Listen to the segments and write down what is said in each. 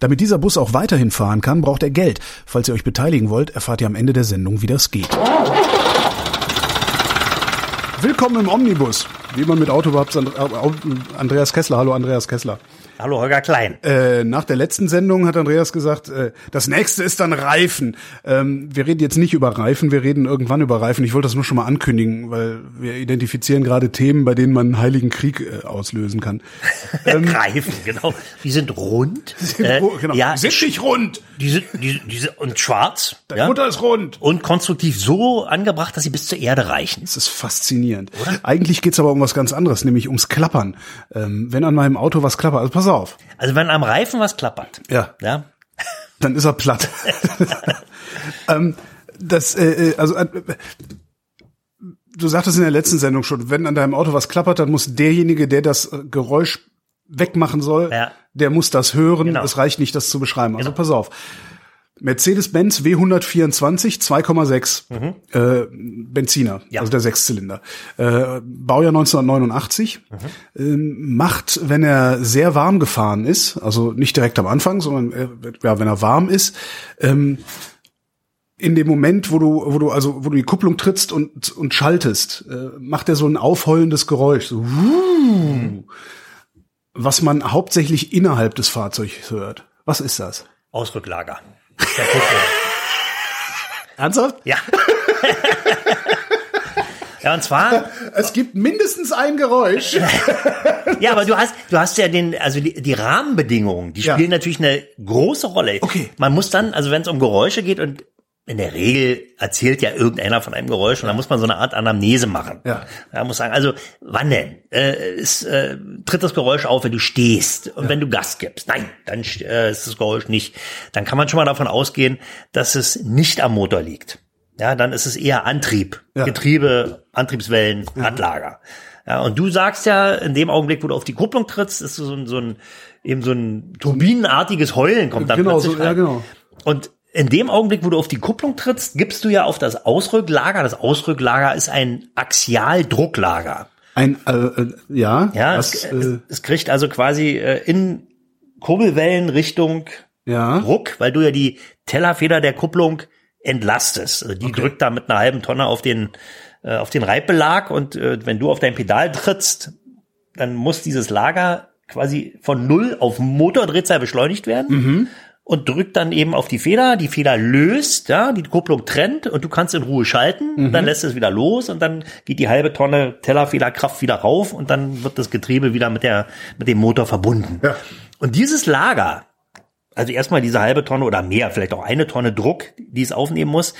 Damit dieser Bus auch weiterhin fahren kann, braucht er Geld. Falls ihr euch beteiligen wollt, erfahrt ihr am Ende der Sendung, wie das geht. Willkommen im Omnibus. Wie immer mit Autobabs Andreas Kessler. Hallo Andreas Kessler. Hallo Holger Klein. Äh, nach der letzten Sendung hat Andreas gesagt, äh, das nächste ist dann Reifen. Ähm, wir reden jetzt nicht über Reifen, wir reden irgendwann über Reifen. Ich wollte das nur schon mal ankündigen, weil wir identifizieren gerade Themen, bei denen man einen heiligen Krieg äh, auslösen kann. Ähm, Reifen, genau. Die sind rund. Die sind, äh, genau. ja, die sind nicht rund. Die sind, die, die sind und schwarz. Deine ja? Mutter ist rund. Und konstruktiv so angebracht, dass sie bis zur Erde reichen. Das ist faszinierend. Oder? Eigentlich geht's aber um was ganz anderes, nämlich ums Klappern. Ähm, wenn an meinem Auto was klappert, also pass auf. Also wenn am Reifen was klappert, ja, ja, dann ist er platt. ähm, das, äh, äh, also äh, du sagtest in der letzten Sendung schon, wenn an deinem Auto was klappert, dann muss derjenige, der das äh, Geräusch wegmachen soll, Ja. der muss das hören. Genau. Es reicht nicht, das zu beschreiben. Also Genau. pass auf. Mercedes-Benz W124 2,6 äh, Benziner, Mhm. Ja. also der Sechszylinder. Äh, Baujahr 1989. Mhm. Ähm, macht, wenn er sehr warm gefahren ist, also nicht direkt am Anfang, sondern äh, ja, wenn er warm ist, ähm, in dem Moment, wo du, wo du, also, wo du die Kupplung trittst und, und schaltest, äh, macht er so ein aufheulendes Geräusch, so, wuh, was man hauptsächlich innerhalb des Fahrzeugs hört. Was ist das? Ausrücklager. Ernsthaft? ja. ja, und zwar, Es gibt mindestens ein Geräusch. ja, aber du hast, du hast ja den, also die, die Rahmenbedingungen, die Ja. spielen natürlich eine große Rolle. Okay. Man muss dann, also wenn es um Geräusche geht und in der Regel erzählt ja irgendeiner von einem Geräusch und dann muss man so eine Art Anamnese machen. Ja. Man muss sagen, also wann denn? Äh, ist, äh, tritt das Geräusch auf, wenn du stehst und wenn du Gas gibst? Nein, dann äh, ist das Geräusch nicht. Dann kann man schon mal davon ausgehen, dass es nicht am Motor liegt. Ja, dann ist es eher Antrieb, Ja. Getriebe, Antriebswellen, Radlager. Ja, und du sagst ja, in dem Augenblick, wo du auf die Kupplung trittst, ist so ein, so ein eben so ein turbinenartiges Heulen kommt dann Genau, plötzlich so- ja, rein. genau. Und in dem Augenblick, wo du auf die Kupplung trittst, gibst du ja auf das Ausrücklager. Das Ausrücklager ist ein Axialdrucklager. Ein, äh, äh, ja, Ja, was, es, äh, es, es kriegt also quasi äh, in Kurbelwellen Richtung ja, Druck, weil du ja die Tellerfeder der Kupplung entlastest. Also die drückt da mit einer halben Tonne auf den äh, auf den Reibbelag und äh, wenn du auf dein Pedal trittst, dann muss dieses Lager quasi von null auf Motordrehzahl beschleunigt werden und drückt dann eben auf die Feder. Die Feder löst, ja, die Kupplung trennt und du kannst in Ruhe schalten. Dann lässt es wieder los und dann geht die halbe Tonne Tellerfederkraft wieder rauf und dann wird das Getriebe wieder mit der mit dem Motor verbunden. Ja. Und dieses Lager, also erstmal diese halbe Tonne oder mehr, vielleicht auch eine Tonne Druck, die es aufnehmen muss.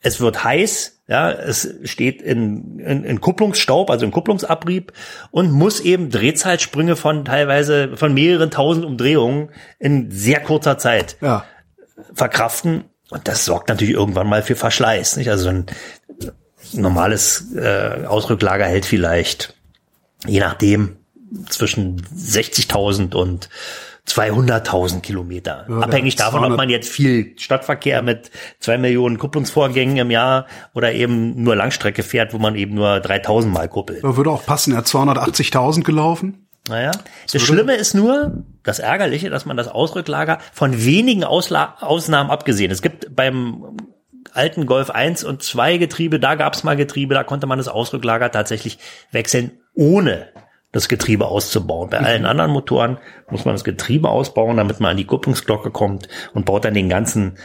Es wird heiß, ja, es steht in, in, in Kupplungsstaub, also in Kupplungsabrieb und muss eben Drehzahlsprünge von teilweise von mehreren tausend Umdrehungen in sehr kurzer Zeit ja. verkraften. Und das sorgt natürlich irgendwann mal für Verschleiß. Nicht? Also ein normales äh, Ausrücklager hält vielleicht, je nachdem, zwischen 60.000 und 200.000 Kilometer. Ja, Abhängig davon, ob 200 man jetzt viel Stadtverkehr mit zwei Millionen Kupplungsvorgängen im Jahr oder eben nur Langstrecke fährt, wo man eben nur 3000 Mal kuppelt. Da würde auch passen, er hat 280.000 gelaufen. Naja, das Schlimme ist nur, das Ärgerliche, dass man das Ausrücklager von wenigen Ausla Ausnahmen abgesehen. Es gibt beim alten Golf 1 und 2 Getriebe, da gab es mal Getriebe, da konnte man das Ausrücklager tatsächlich wechseln, ohne das Getriebe auszubauen. Bei allen anderen Motoren muss man das Getriebe ausbauen, damit man an die Kupplungsglocke kommt und baut dann den ganzen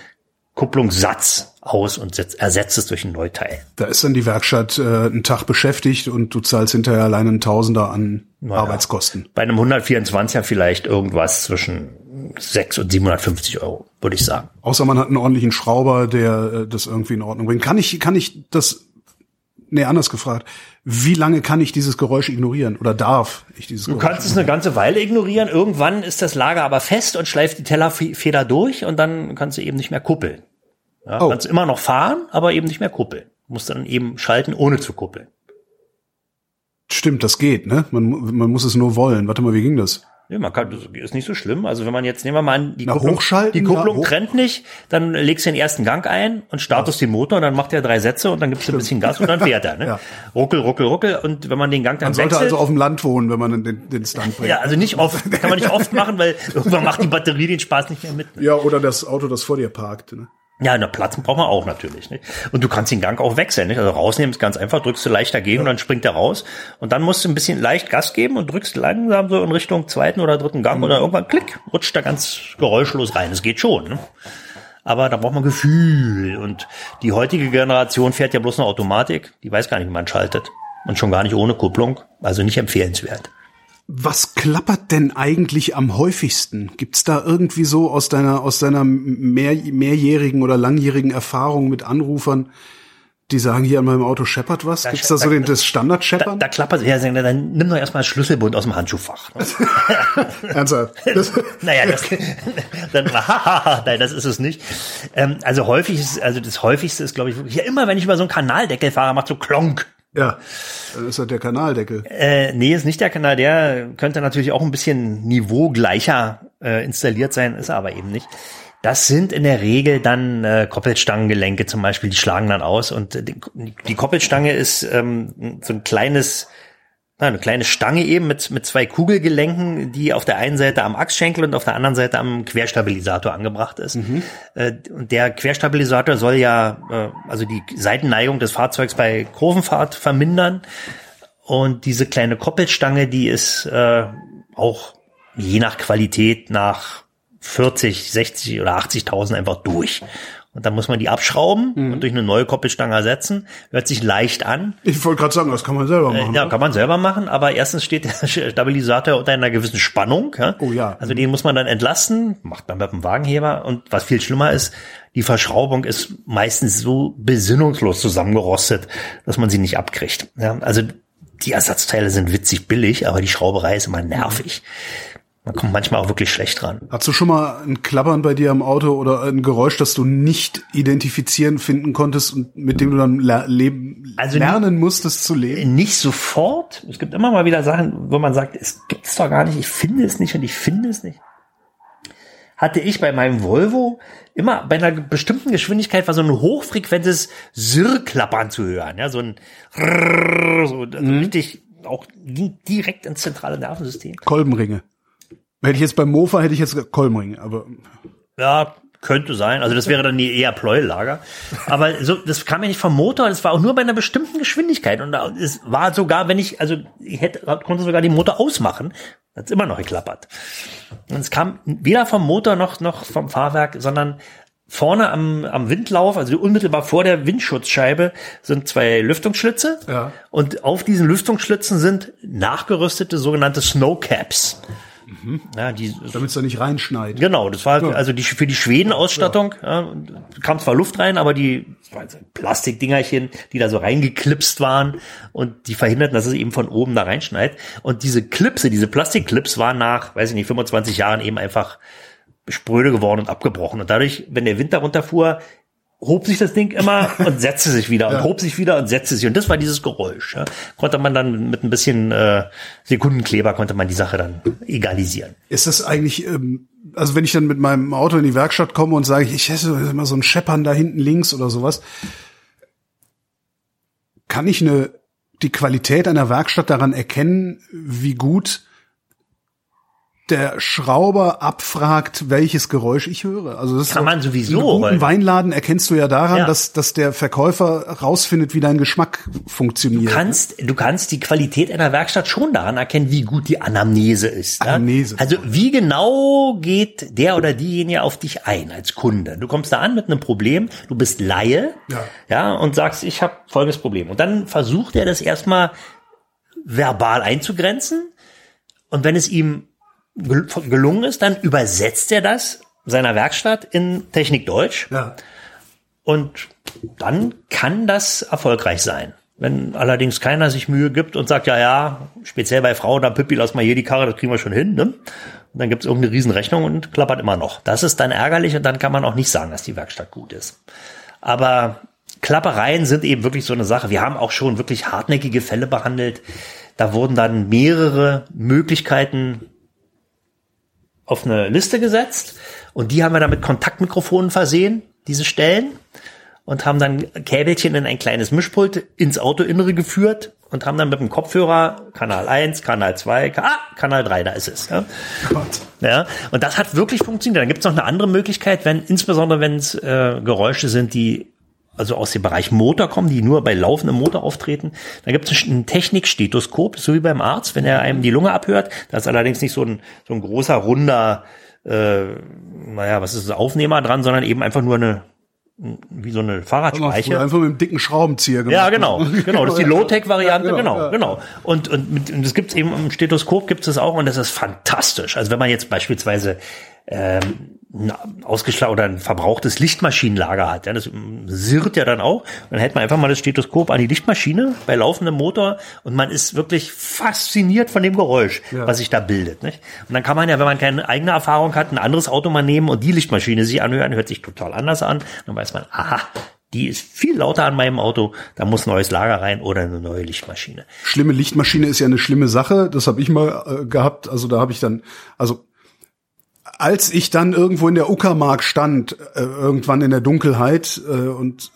Kupplungssatz aus und setzt, ersetzt es durch ein Neuteil. Da ist dann die Werkstatt äh, einen Tag beschäftigt und du zahlst hinterher allein einen Tausender an naja, Arbeitskosten. Bei einem 124er vielleicht irgendwas zwischen 6 und 750 Euro, würde ich sagen. Außer man hat einen ordentlichen Schrauber, der äh, das irgendwie in Ordnung bringt. Kann ich, kann ich das, nee, anders gefragt. Wie lange kann ich dieses Geräusch ignorieren oder darf ich dieses du Geräusch? Du kannst es eine ganze Weile ignorieren. Irgendwann ist das Lager aber fest und schleift die Tellerfeder durch und dann kannst du eben nicht mehr kuppeln. Ja, oh. Kannst immer noch fahren, aber eben nicht mehr kuppeln. Du musst dann eben schalten, ohne zu kuppeln. Stimmt, das geht, ne? Man, man muss es nur wollen. Warte mal, wie ging das? Ja, man kann, das ist nicht so schlimm. Also wenn man jetzt, nehmen wir mal an, die Na, Kupplung, hochschalten, die Kupplung ja, hoch trennt nicht, dann legst du den ersten Gang ein und startest ja. den Motor und dann macht er drei Sätze und dann gibst du ein bisschen Gas und dann fährt er. Ne? ja. Ruckel, ruckel, ruckel und wenn man den Gang dann Man sollte wechselt, also auf dem Land wohnen, wenn man den, den Stunt bringt. Ja, also nicht oft, kann man nicht oft machen, weil irgendwann macht die Batterie den Spaß nicht mehr mit. Ne? Ja, oder das Auto, das vor dir parkt. Ne? Ja, na, Platzen braucht man auch natürlich. Nicht? Und du kannst den Gang auch wechseln. Nicht? Also rausnehmen ist ganz einfach, drückst du leicht dagegen ja. und dann springt er raus. Und dann musst du ein bisschen leicht Gas geben und drückst langsam so in Richtung zweiten oder dritten Gang mhm. oder irgendwann klick, rutscht da ganz geräuschlos rein. Es geht schon. Ne? Aber da braucht man Gefühl. Und die heutige Generation fährt ja bloß eine Automatik. Die weiß gar nicht, wie man schaltet. Und schon gar nicht ohne Kupplung. Also nicht empfehlenswert. Was klappert denn eigentlich am häufigsten? Gibt's da irgendwie so aus deiner aus deiner mehr, mehrjährigen oder langjährigen Erfahrung mit Anrufern, die sagen, hier an meinem Auto scheppert was? Da Gibt's da so den, das Standard-Scheppern? Da, da klappert ja, dann nimm doch erstmal Schlüsselbund aus dem Handschuhfach. Ernsthaft? Das naja, das, dann, nein, das ist es nicht. Ähm, also häufig ist, also das häufigste ist, glaube ich, wirklich, ja, immer wenn ich über so einen Kanaldeckel fahre, macht so klonk. Ja, ist das der Kanaldeckel. Äh, nee, ist nicht der Kanal. Der könnte natürlich auch ein bisschen niveaugleicher äh, installiert sein, ist aber eben nicht. Das sind in der Regel dann äh, Koppelstangengelenke zum Beispiel, die schlagen dann aus und die, die Koppelstange ist ähm, so ein kleines eine kleine Stange eben mit, mit zwei Kugelgelenken, die auf der einen Seite am Achsschenkel und auf der anderen Seite am Querstabilisator angebracht ist. Mhm. Äh, und der Querstabilisator soll ja äh, also die Seitenneigung des Fahrzeugs bei Kurvenfahrt vermindern. Und diese kleine Koppelstange, die ist äh, auch je nach Qualität nach 40, 60 oder 80.000 einfach durch. Und dann muss man die abschrauben mhm. und durch eine neue Koppelstange ersetzen. Hört sich leicht an. Ich wollte gerade sagen, das kann man selber machen. Äh, ja, kann man selber machen, aber erstens steht der Stabilisator unter einer gewissen Spannung. Ja? Oh ja. Also den muss man dann entlasten, macht man mit dem Wagenheber. Und was viel schlimmer ist, die Verschraubung ist meistens so besinnungslos zusammengerostet, dass man sie nicht abkriegt. Ja? Also die Ersatzteile sind witzig billig, aber die Schrauberei ist immer nervig. Man kommt manchmal auch wirklich schlecht dran. Hast du schon mal ein Klappern bei dir am Auto oder ein Geräusch, das du nicht identifizieren finden konntest und mit dem du dann leben, also lernen musstest zu leben? Nicht sofort. Es gibt immer mal wieder Sachen, wo man sagt, es gibt's doch gar nicht, ich finde es nicht und ich finde es nicht. Hatte ich bei meinem Volvo immer bei einer bestimmten Geschwindigkeit war so ein hochfrequentes Sirrklappern zu hören, ja, so ein so, also mhm. richtig auch ging direkt ins zentrale Nervensystem. Kolbenringe. Hätte ich jetzt beim Mofa, hätte ich jetzt Kolmring, aber. Ja, könnte sein. Also das wäre dann eher Pleuellager. Aber so, das kam ja nicht vom Motor, das war auch nur bei einer bestimmten Geschwindigkeit. Und es war sogar, wenn ich, also ich hätte, konnte sogar den Motor ausmachen, hat's immer noch geklappert. Und es kam weder vom Motor noch, noch vom Fahrwerk, sondern vorne am, am Windlauf, also unmittelbar vor der Windschutzscheibe, sind zwei Lüftungsschlitze. Ja. Und auf diesen Lüftungsschlitzen sind nachgerüstete sogenannte Snowcaps. Mhm. Ja, Damit es da nicht reinschneit. Genau, das war ja. also die für die Schweden-Ausstattung ja. ja, kam zwar Luft rein, aber die Plastikdingerchen, die da so reingeklipst waren und die verhinderten, dass es eben von oben da reinschneit. Und diese Klipse, diese Plastikclips waren nach, weiß ich nicht, 25 Jahren eben einfach spröde geworden und abgebrochen. Und dadurch, wenn der Wind darunter fuhr, hob sich das Ding immer und setzte sich wieder und ja. hob sich wieder und setzte sich. Und das war dieses Geräusch. Ja. Konnte man dann mit ein bisschen äh, Sekundenkleber konnte man die Sache dann egalisieren. Ist das eigentlich, ähm, also wenn ich dann mit meinem Auto in die Werkstatt komme und sage, ich hätte immer so ein Scheppern da hinten links oder sowas, kann ich eine die Qualität einer Werkstatt daran erkennen, wie gut der Schrauber abfragt, welches Geräusch ich höre. Also das Kann ist man sowieso, weil- guten Weinladen erkennst du ja daran, Ja. dass, dass der Verkäufer rausfindet, wie dein Geschmack funktioniert. Du kannst, du kannst die Qualität einer Werkstatt schon daran erkennen, wie gut die Anamnese ist. ja? Anamnese. Also wie genau geht der oder diejenige auf dich ein als Kunde? Du kommst da an mit einem Problem, du bist Laie, Ja. ja, und sagst, ich habe folgendes Problem. Und dann versucht er das erstmal verbal einzugrenzen. Und wenn es ihm gel- gelungen ist, dann übersetzt er das seiner Werkstatt in Technik Deutsch. Ja. Und dann kann das erfolgreich sein. Wenn allerdings keiner sich Mühe gibt und sagt, ja, ja, speziell bei Frauen, dann Pippi, lass mal hier die Karre, das kriegen wir schon hin, ne? Und dann gibt's irgendeine Riesenrechnung und klappert immer noch. Das ist dann ärgerlich und dann kann man auch nicht sagen, dass die Werkstatt gut ist. Aber Klappereien sind eben wirklich so eine Sache. Wir haben auch schon wirklich hartnäckige Fälle behandelt. Da wurden dann mehrere Möglichkeiten auf eine Liste gesetzt und die haben wir dann mit Kontaktmikrofonen versehen, diese Stellen, und haben dann Käbelchen in ein kleines Mischpult ins Autoinnere geführt und haben dann mit dem Kopfhörer Kanal 1, Kanal 2, Ka- ah, Kanal 3, da ist es. Ja. Gott. Ja, und das hat wirklich funktioniert. Dann gibt es noch eine andere Möglichkeit, wenn, insbesondere wenn es äh, Geräusche sind, die also aus dem Bereich Motor kommen, die nur bei laufendem Motor auftreten. Da gibt es ein Technikstethoskop, so wie beim Arzt, wenn er einem die Lunge abhört. Das ist allerdings nicht so ein, so ein großer, runder, äh, naja, was ist das, Aufnehmer dran, sondern eben einfach nur eine, wie so eine Haben wir Fahrradspeiche. Einfach mit einem dicken Schraubenzieher gemacht. Ja, genau, genau. Das ist die Low-Tech-Variante, Ja, genau, ja. genau. Und, und, mit, und das gibt's eben im Stethoskop gibt's das auch und das ist fantastisch. Also wenn man jetzt beispielsweise ähm, ein ausgeschlagen oder ein verbrauchtes Lichtmaschinenlager hat, ja, das sirrt ja dann auch. Dann hält man einfach mal das Stethoskop an die Lichtmaschine bei laufendem Motor und man ist wirklich fasziniert von dem Geräusch, was sich da bildet. Nicht? Und dann kann man ja, wenn man keine eigene Erfahrung hat, ein anderes Auto mal nehmen und die Lichtmaschine sich anhören, hört sich total anders an. Dann weiß man, aha, die ist viel lauter an meinem Auto, da muss neues Lager rein oder eine neue Lichtmaschine. Schlimme Lichtmaschine ist ja eine schlimme Sache. Das habe ich mal äh, gehabt. Also da habe ich dann, also als ich dann irgendwo in der Uckermark stand, äh, irgendwann in der Dunkelheit äh, und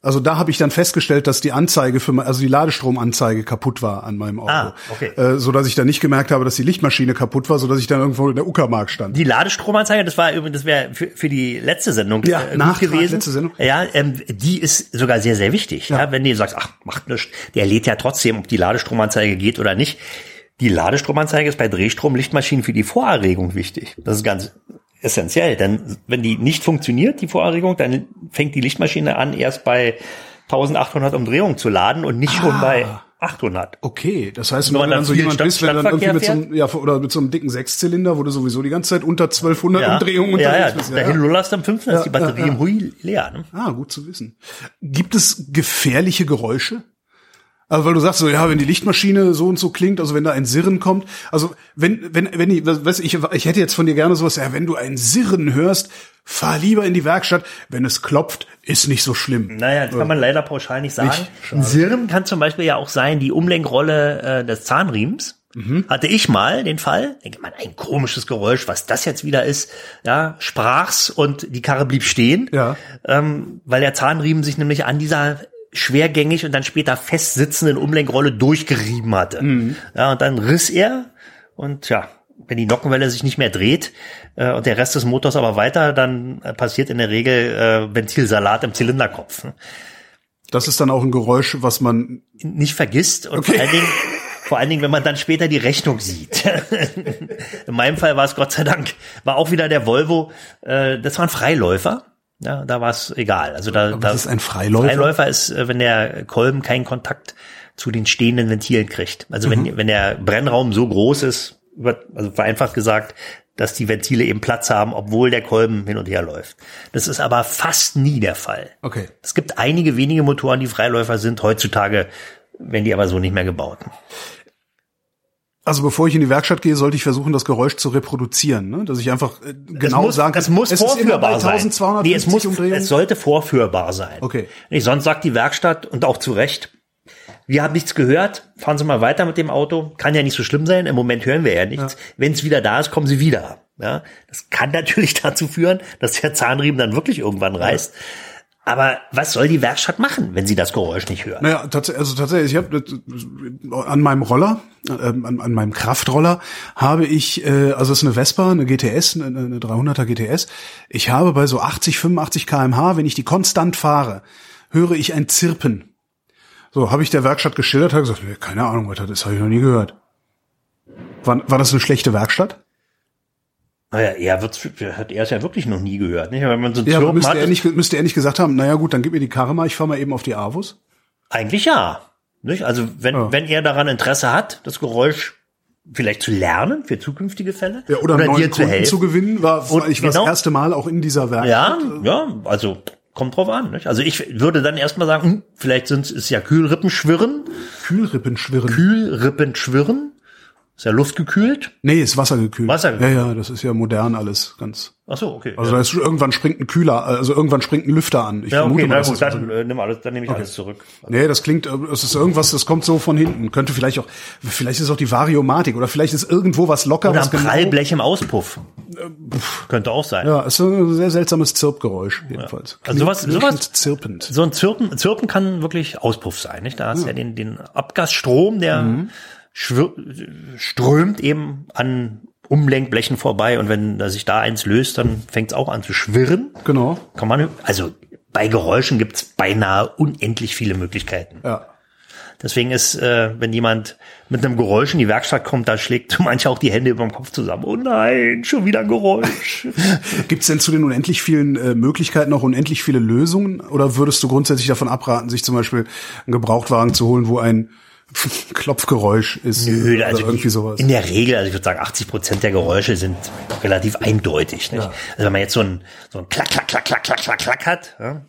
also da habe ich dann festgestellt, dass die Anzeige für mein, also die Ladestromanzeige kaputt war an meinem Auto, Ah, okay. äh, so dass ich dann nicht gemerkt habe, dass die Lichtmaschine kaputt war, so dass ich dann irgendwo in der Uckermark stand. Die Ladestromanzeige, das war übrigens, das wäre für, für die letzte Sendung Ja, äh, gut gewesen. letzte Sendung. Ja, ähm, die ist sogar sehr, sehr wichtig. Ja. wenn du sagst, ach, macht nichts, der lädt ja trotzdem, ob die Ladestromanzeige geht oder nicht. Die Ladestromanzeige ist bei Drehstrom-Lichtmaschinen für die Vorerregung wichtig. Das ist ganz essentiell, denn wenn die nicht funktioniert, die Vorerregung, dann fängt die Lichtmaschine an, erst bei 1800 Umdrehungen zu laden und nicht schon bei 800. Okay, das heißt, Wenn wenn dann so jemand Stadt- bist, wenn dann irgendwie mit so, einem, ja, oder mit so einem dicken Sechszylinder, wo du sowieso die ganze Zeit unter 1200 Ja, Umdrehungen ja, ja, unterwegs bist. dahin lullerst du am 5. ist die Ja, Batterie ja, ja. im Hui leer. Ne? Ah, gut zu wissen. Gibt es gefährliche Geräusche? Also weil du sagst so, ja, wenn die Lichtmaschine so und so klingt, also wenn da ein Sirren kommt, also wenn wenn wenn ich weiß ich ich hätte jetzt von dir gerne sowas, ja, wenn du ein Sirren hörst, fahr lieber in die Werkstatt, wenn es klopft, ist nicht so schlimm. Naja, das kann man leider pauschal nicht sagen. Ein Sirren kann zum Beispiel ja auch sein, die Umlenkrolle äh, des Zahnriemens. Mhm. Hatte ich mal den Fall, denke man, ein komisches Geräusch, was das jetzt wieder ist, ja, sprach's und die Karre blieb stehen, Ja. ähm, weil der Zahnriemen sich nämlich an dieser schwergängig und dann später festsitzenden Umlenkrolle durchgerieben hatte. Mhm. Ja, und dann riss er und ja, wenn die Nockenwelle sich nicht mehr dreht äh, und der Rest des Motors aber weiter, dann äh, passiert in der Regel äh, Ventilsalat im Zylinderkopf. ne? Das ist dann auch ein Geräusch, was man Nicht vergisst und Okay. vor allen Dingen, vor allen Dingen, wenn man dann später die Rechnung sieht. in meinem Fall war es Gott sei Dank, war auch wieder der Volvo, äh, das war ein Freiläufer. Ja, da war es egal. Also da, da was ist ein Freiläufer? Freiläufer ist, äh, wenn der Kolben keinen Kontakt zu den stehenden Ventilen kriegt. Also Mhm. wenn, wenn der Brennraum so groß ist, über- also vereinfacht gesagt, dass die Ventile eben Platz haben, obwohl der Kolben hin und her läuft. Das ist aber fast nie der Fall. Okay. Es gibt einige wenige Motoren, die Freiläufer sind. Heutzutage werden die aber so nicht mehr gebaut. Also bevor ich in die Werkstatt gehe, sollte ich versuchen, das Geräusch zu reproduzieren, ne? dass ich einfach äh, genau muss, sagen kann, das muss es ist vorführbar sein. 1250 Nee, es, muss, Umdrehungen. es sollte vorführbar sein. Okay. Nicht, sonst sagt die Werkstatt und auch zu Recht, wir haben nichts gehört, fahren Sie mal weiter mit dem Auto. Kann ja nicht so schlimm sein, im Moment hören wir ja nichts. Wenn es wieder da ist, kommen Sie wieder. Ja, das kann natürlich dazu führen, dass der Zahnriemen dann wirklich irgendwann reißt. Aber was soll die Werkstatt machen, wenn sie das Geräusch nicht hört? Naja, tats also tatsächlich, ich habe an meinem Roller, äh, an, an meinem Kraftroller habe ich, äh, also es ist eine Vespa, eine GTS, eine, eine 300er GTS. Ich habe bei so 80, 85 kmh, wenn ich die konstant fahre, höre ich ein Zirpen. So, habe ich der Werkstatt geschildert, hat gesagt, keine Ahnung, was das ist, habe ich noch nie gehört. War, war das eine schlechte Werkstatt? Naja, er wird's, hat er es ja wirklich noch nie gehört, nicht? Wenn man so Ja, Zirpen müsste hat, er, nicht, müsste er nicht gesagt haben, naja gut, dann gib mir die Karre mal, ich fahr mal eben auf die Avus. Eigentlich ja. Nicht? Also wenn, Ja. wenn er daran Interesse hat, das Geräusch vielleicht zu lernen für zukünftige Fälle Ja, oder, neuen dir zu Kunden helfen. zu gewinnen, war, Und war ich war genau- das erste Mal auch in dieser Werkstatt. ja, ja, also kommt drauf an. Nicht? Also ich würde dann erstmal sagen, hm, vielleicht sind es ja Kühlrippenschwirren, Kühlrippenschwirren. Kühlrippenschwirren, ist ja luftgekühlt. Nee, ist wassergekühlt. Wassergekühlt. Ja, ja, das ist ja modern alles ganz. Ach so, okay. Also ja. da ist irgendwann springt ein Kühler, also irgendwann springt ein Lüfter an. Ich ja, okay, mal, na gut, dann, äh, nimm alles, dann nehme ich alles zurück. Nee, das klingt, äh, es ist irgendwas, das kommt so von hinten. Könnte vielleicht auch, vielleicht ist auch die Variomatik oder vielleicht ist irgendwo was locker, Oder was ein Prallblech im Auspuff. Könnte auch sein. Ja, ist so ein sehr seltsames Zirpgeräusch jedenfalls. Also sowas- sowas- zirpend. So ein Zirpen, Zirpen kann wirklich Auspuff sein, nicht? Da hast du ja den, den Abgasstrom, der Mhm. Strömt eben an Umlenkblechen vorbei und wenn sich da eins löst, dann fängt es auch an zu schwirren. Genau. Kann man, also bei Geräuschen gibt's beinahe unendlich viele Möglichkeiten. Ja. Deswegen ist, äh, wenn jemand mit einem Geräusch in die Werkstatt kommt, da schlägt manche auch die Hände über dem Kopf zusammen. Oh nein, schon wieder ein Geräusch. Gibt's denn zu den unendlich vielen äh, Möglichkeiten auch unendlich viele Lösungen? Oder würdest du grundsätzlich davon abraten, sich zum Beispiel einen Gebrauchtwagen zu holen, wo ein Klopfgeräusch ist Nö, oder also irgendwie sowas? in der Regel, also ich würde sagen, 80 Prozent der Geräusche sind relativ eindeutig. Nicht? Also wenn man jetzt so ein, so ein Klack, Klack, Klack, Klack, Klack, Klack, Klack hat, ja,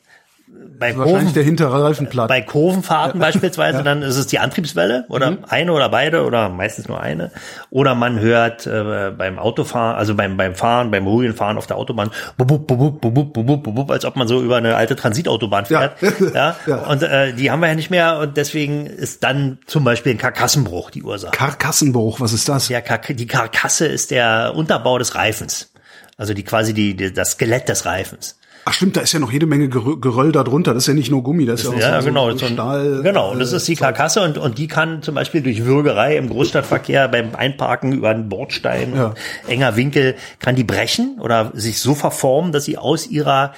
bei Kurven, der hintere Reifenplatten. Bei Kurvenfahrten ja. beispielsweise, ja. dann ist es die Antriebswelle oder mhm. eine oder beide oder meistens nur eine. Oder man hört äh, beim Autofahren, also beim, beim Fahren, beim ruhigen Fahren auf der Autobahn, bub, bub, bub, bub, bub, bub, als ob man so über eine alte Transitautobahn fährt. Ja. ja. Und äh, die haben wir ja nicht mehr und deswegen ist dann zum Beispiel ein Karkassenbruch die Ursache. Karkassenbruch, was ist das? Der Kark die Karkasse ist der Unterbau des Reifens. Also die quasi die, die das Skelett des Reifens. Ach stimmt, da ist ja noch jede Menge Gerö- Geröll da drunter. Das ist ja nicht nur Gummi, das ist ja, Ja, auch so, genau. so Stahl. genau, und das äh, ist die Karkasse und, und die kann zum Beispiel durch Würgerei im Großstadtverkehr beim Einparken über einen Bordstein, Ja. enger Winkel, kann die brechen oder sich so verformen, dass sie aus ihrer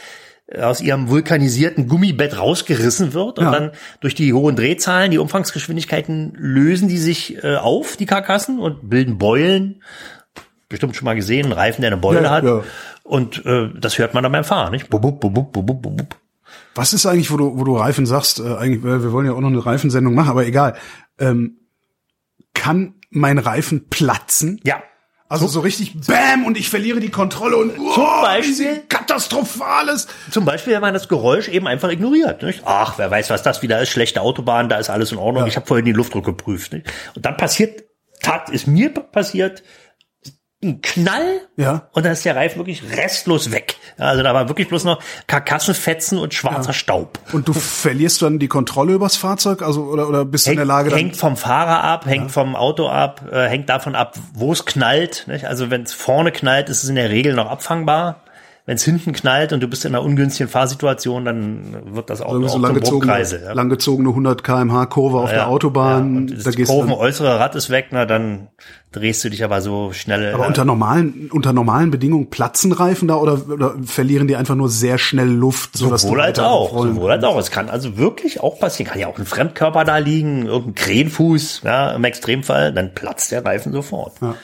aus ihrem vulkanisierten Gummibett rausgerissen wird und Ja. dann durch die hohen Drehzahlen, die Umfangsgeschwindigkeiten lösen die sich äh, auf, die Karkassen und bilden Beulen. Bestimmt schon mal gesehen, ein Reifen, der eine Beule Ja, hat. ja. Und äh, das hört man dann beim Fahren, nicht? Bub, bub, bub, bub, bub, bub. Was ist eigentlich, wo du, wo du Reifen sagst, äh, eigentlich, wir wir wollen ja auch noch eine Reifensendung machen, aber egal. Ähm, kann mein Reifen platzen? Ja, Also so richtig Bäm und ich verliere die Kontrolle und oh, Beispiel? katastrophales. Zum Beispiel, wenn man das Geräusch eben einfach ignoriert. Nicht? Ach, wer weiß, was das wieder ist. Schlechte Autobahn, da ist alles in Ordnung. Ja. Ich habe vorhin den Luftdruck geprüft. Nicht? Und dann passiert, tat ist mir passiert, ein Knall Ja. und dann ist der Reifen wirklich restlos weg. Ja, Also da war wirklich bloß noch Karkassenfetzen und schwarzer Staub. Und du verlierst dann die Kontrolle übers Fahrzeug, also oder oder bist du in der Lage hängt vom Fahrer ab, hängt vom Auto ab, äh, hängt davon ab, wo es knallt. Nicht? Also wenn es vorne knallt, ist es in der Regel noch abfangbar. Wenn es hinten knallt und du bist in einer ungünstigen Fahrsituation, dann wird das auch so zum langgezogene. Ja. langgezogene 100 kmh Kurve auf Ja, der Autobahn, ja, da das gehst du dann, Kurvenäußere Rad ist weg, na dann drehst du dich aber so schnell. aber äh, unter normalen unter normalen Bedingungen platzen Reifen da oder, oder verlieren die einfach nur sehr schnell Luft, so dass Sowohl als auch, sowohl als auch. Es kann also wirklich auch passieren. Kann ja auch ein Fremdkörper da liegen, irgendein Krähenfuß, ja, im Extremfall, dann platzt der Reifen sofort. Ja.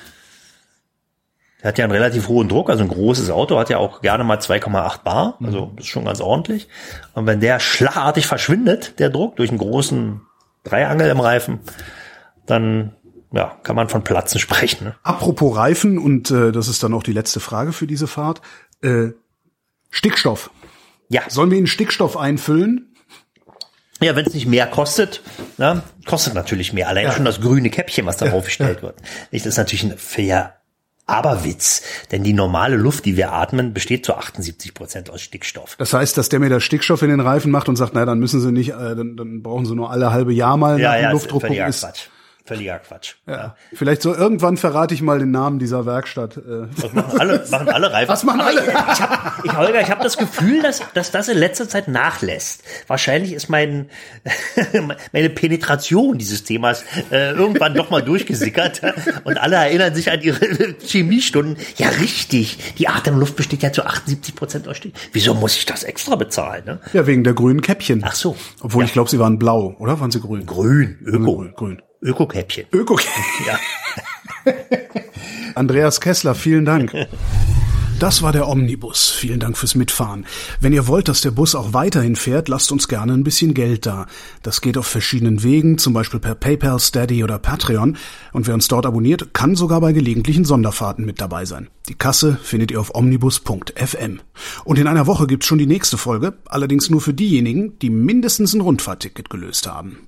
Der hat ja einen relativ hohen Druck, also ein großes Auto hat ja auch gerne mal 2,8 Bar, also das ist schon ganz ordentlich. Und wenn der schlagartig verschwindet, der Druck, durch einen großen Dreiangel im Reifen, dann ja, kann man von Platzen sprechen. Ne? Apropos Reifen, und äh, das ist dann auch die letzte Frage für diese Fahrt. Äh, Stickstoff. Ja, Sollen wir ihn Stickstoff einfüllen? Ja, wenn es nicht mehr kostet, ne, kostet natürlich mehr. Allein schon das grüne Käppchen, was darauf gestellt wird. Das ist natürlich ein fair Aberwitz, denn die normale Luft, die wir atmen, besteht zu 78 Prozent aus Stickstoff. Das heißt, dass der mir da Stickstoff in den Reifen macht und sagt, na, dann müssen sie nicht, äh, dann, dann brauchen sie nur alle halbe Jahr mal Ja, ja, ist Luftdruck. Ist, Quatsch. Völliger Quatsch. Ja. Vielleicht so irgendwann verrate ich mal den Namen dieser Werkstatt. Äh. Das machen alle, machen alle Reifen. Was machen alle? Ich, ich, hab, ich, Holger, ich habe das Gefühl, dass, dass das in letzter Zeit nachlässt. Wahrscheinlich ist mein, meine Penetration dieses Themas äh, irgendwann doch mal durchgesickert und alle erinnern sich an ihre Chemiestunden. Ja, richtig. Die Atemluft besteht ja zu 78 Prozent aus Stick. Wieso muss ich das extra bezahlen? Ne? Ja, wegen der grünen Käppchen. Ach so. Obwohl Ja. ich glaube, sie waren blau, oder? Waren sie grün? Grün, Öko. Grün. grün. Öko-Käppchen. Öko. Ja. Andreas Kessler, vielen Dank. Das war der Omnibus. Vielen Dank fürs Mitfahren. Wenn ihr wollt, dass der Bus auch weiterhin fährt, lasst uns gerne ein bisschen Geld da. Das geht auf verschiedenen Wegen, zum Beispiel per PayPal, Steady oder Patreon. Und wer uns dort abonniert, kann sogar bei gelegentlichen Sonderfahrten mit dabei sein. Die Kasse findet ihr auf omnibus.fm. Und in einer Woche gibt's schon die nächste Folge, allerdings nur für diejenigen, die mindestens ein Rundfahrtticket gelöst haben.